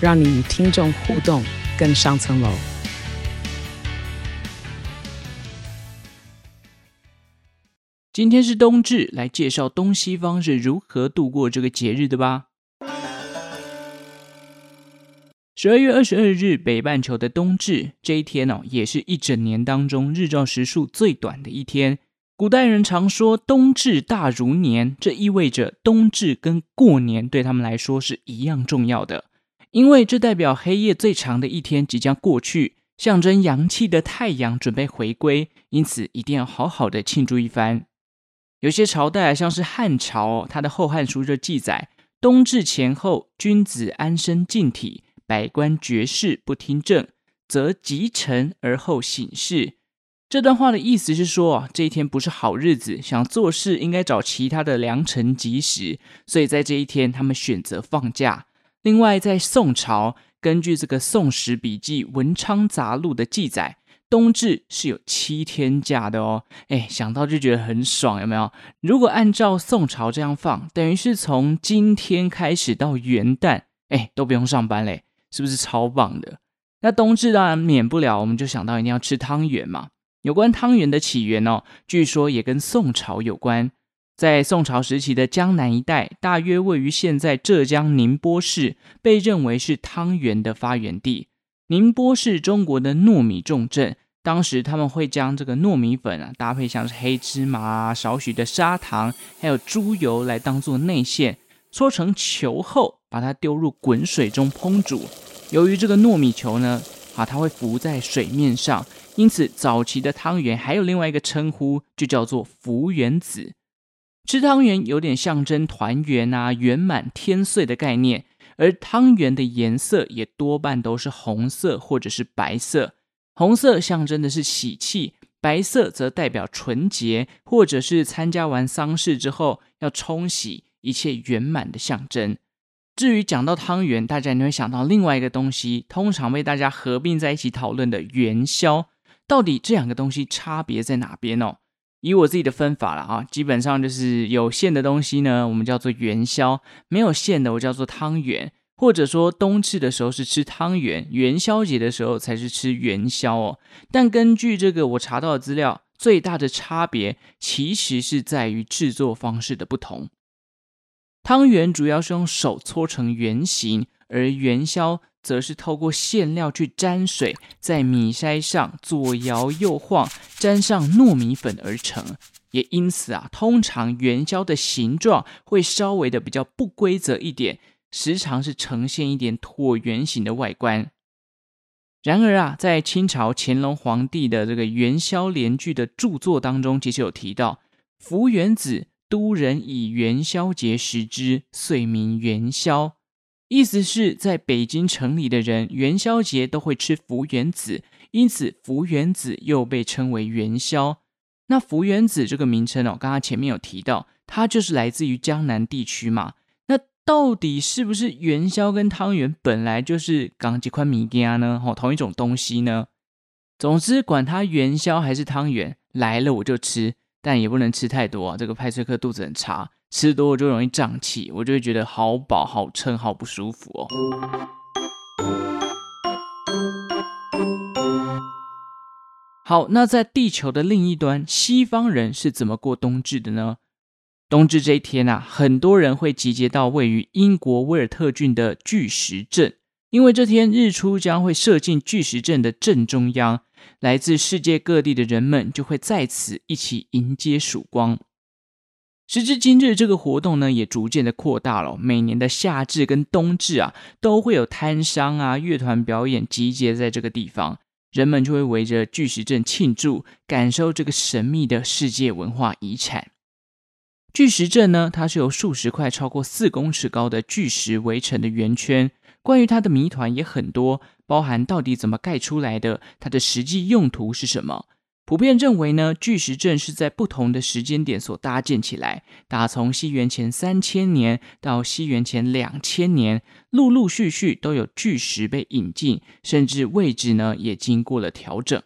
让你与听众互动更上层楼。今天是冬至，来介绍东西方是如何度过这个节日的吧。十二月二十二日，北半球的冬至这一天哦，也是一整年当中日照时数最短的一天。古代人常说“冬至大如年”，这意味着冬至跟过年对他们来说是一样重要的，因为这代表黑夜最长的一天即将过去，象征阳气的太阳准备回归，因此一定要好好的庆祝一番。有些朝代，像是汉朝，它的《后汉书》就记载：冬至前后，君子安身静体。百官绝事不听政，则及晨而后省事。这段话的意思是说，这一天不是好日子，想做事应该找其他的良辰吉时。所以在这一天，他们选择放假。另外，在宋朝，根据这个《宋史笔记·文昌杂录》的记载，冬至是有七天假的哦。哎，想到就觉得很爽，有没有？如果按照宋朝这样放，等于是从今天开始到元旦，哎，都不用上班嘞。是不是超棒的？那冬至当然免不了，我们就想到一定要吃汤圆嘛。有关汤圆的起源哦，据说也跟宋朝有关。在宋朝时期的江南一带，大约位于现在浙江宁波市，被认为是汤圆的发源地。宁波是中国的糯米重镇，当时他们会将这个糯米粉啊搭配像是黑芝麻、少许的砂糖，还有猪油来当做内馅，搓成球后。把它丢入滚水中烹煮。由于这个糯米球呢，啊，它会浮在水面上，因此早期的汤圆还有另外一个称呼，就叫做浮圆子。吃汤圆有点象征团圆啊、圆满天岁的概念，而汤圆的颜色也多半都是红色或者是白色。红色象征的是喜气，白色则代表纯洁，或者是参加完丧事之后要冲洗一切圆满的象征。至于讲到汤圆，大家你会想到另外一个东西，通常被大家合并在一起讨论的元宵，到底这两个东西差别在哪边哦？以我自己的分法了啊，基本上就是有馅的东西呢，我们叫做元宵；没有馅的，我叫做汤圆。或者说冬至的时候是吃汤圆，元宵节的时候才是吃元宵哦。但根据这个我查到的资料，最大的差别其实是在于制作方式的不同。汤圆主要是用手搓成圆形，而元宵则是透过馅料去沾水，在米筛上左摇右晃，沾上糯米粉而成。也因此啊，通常元宵的形状会稍微的比较不规则一点，时常是呈现一点椭圆形的外观。然而啊，在清朝乾隆皇帝的这个元宵联句的著作当中，其实有提到福元子。都人以元宵节食之，遂名元宵。意思是在北京城里的人元宵节都会吃浮圆子，因此浮圆子又被称为元宵。那浮圆子这个名称哦，刚刚前面有提到，它就是来自于江南地区嘛。那到底是不是元宵跟汤圆本来就是港几块米羹呢？哦，同一种东西呢？总之，管它元宵还是汤圆，来了我就吃。但也不能吃太多啊，这个派翠克肚子很差，吃多了就容易胀气，我就会觉得好饱、好撑、好不舒服哦。好，那在地球的另一端，西方人是怎么过冬至的呢？冬至这一天啊，很多人会集结到位于英国威尔特郡的巨石阵，因为这天日出将会射进巨石阵的正中央。来自世界各地的人们就会在此一起迎接曙光。时至今日，这个活动呢也逐渐的扩大了。每年的夏至跟冬至啊，都会有摊商啊、乐团表演集结在这个地方，人们就会围着巨石阵庆祝，感受这个神秘的世界文化遗产。巨石阵呢，它是由数十块超过四公尺高的巨石围成的圆圈。关于它的谜团也很多，包含到底怎么盖出来的，它的实际用途是什么。普遍认为呢，巨石阵是在不同的时间点所搭建起来，打从西元前三千年到西元前两千年，陆陆续续都有巨石被引进，甚至位置呢也经过了调整。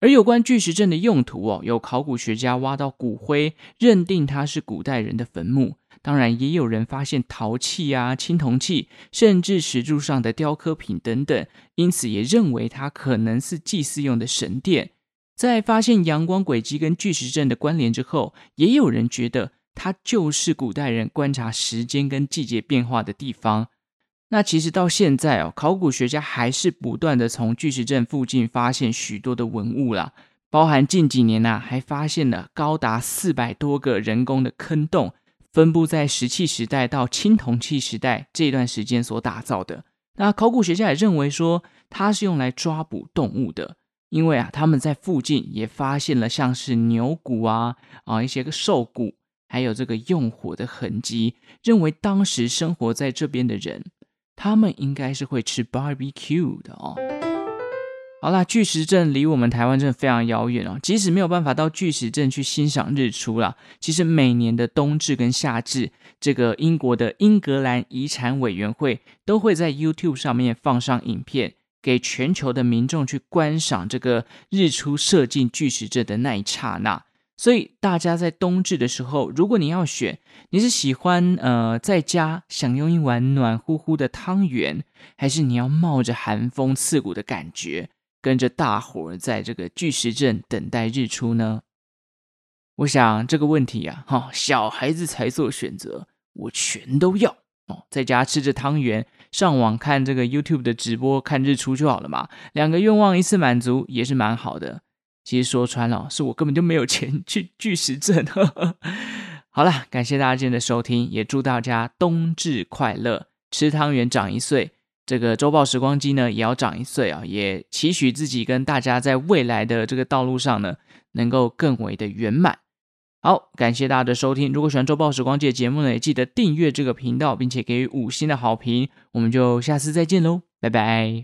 而有关巨石阵的用途哦，有考古学家挖到骨灰，认定它是古代人的坟墓。当然，也有人发现陶器啊、青铜器，甚至石柱上的雕刻品等等，因此也认为它可能是祭祀用的神殿。在发现阳光轨迹跟巨石阵的关联之后，也有人觉得它就是古代人观察时间跟季节变化的地方。那其实到现在哦，考古学家还是不断的从巨石阵附近发现许多的文物啦，包含近几年呐、还发现了高达四百多个人工的坑洞，分布在石器时代到青铜器时代这段时间所打造的。那考古学家也认为说，它是用来抓捕动物的。因为啊，他们在附近也发现了像是牛骨啊啊一些个兽骨，还有这个用火的痕迹，认为当时生活在这边的人，他们应该是会吃 barbecue 的哦。好啦，巨石阵离我们台湾镇非常遥远哦，即使没有办法到巨石阵去欣赏日出啦，其实每年的冬至跟夏至，这个英国的英格兰遗产委员会都会在 YouTube 上面放上影片。给全球的民众去观赏这个日出射进巨石阵的那一刹那，所以大家在冬至的时候，如果你要选，你是喜欢呃在家享用一碗暖乎乎的汤圆，还是你要冒着寒风刺骨的感觉，跟着大伙儿在这个巨石阵等待日出呢？我想这个问题啊，哈，小孩子才做选择，我全都要哦，在家吃着汤圆。上网看这个 YouTube 的直播，看日出就好了嘛，两个愿望一次满足也是蛮好的。其实说穿了，是我根本就没有钱去巨石阵。好了，感谢大家今天的收听，也祝大家冬至快乐，吃汤圆长一岁。这个周报时光机呢，也要长一岁啊，也期许自己跟大家在未来的这个道路上呢，能够更为的圆满。好，感谢大家的收听。如果喜欢《周报时光机》的节目呢，也记得订阅这个频道，并且给予五星的好评。我们就下次再见喽，拜拜。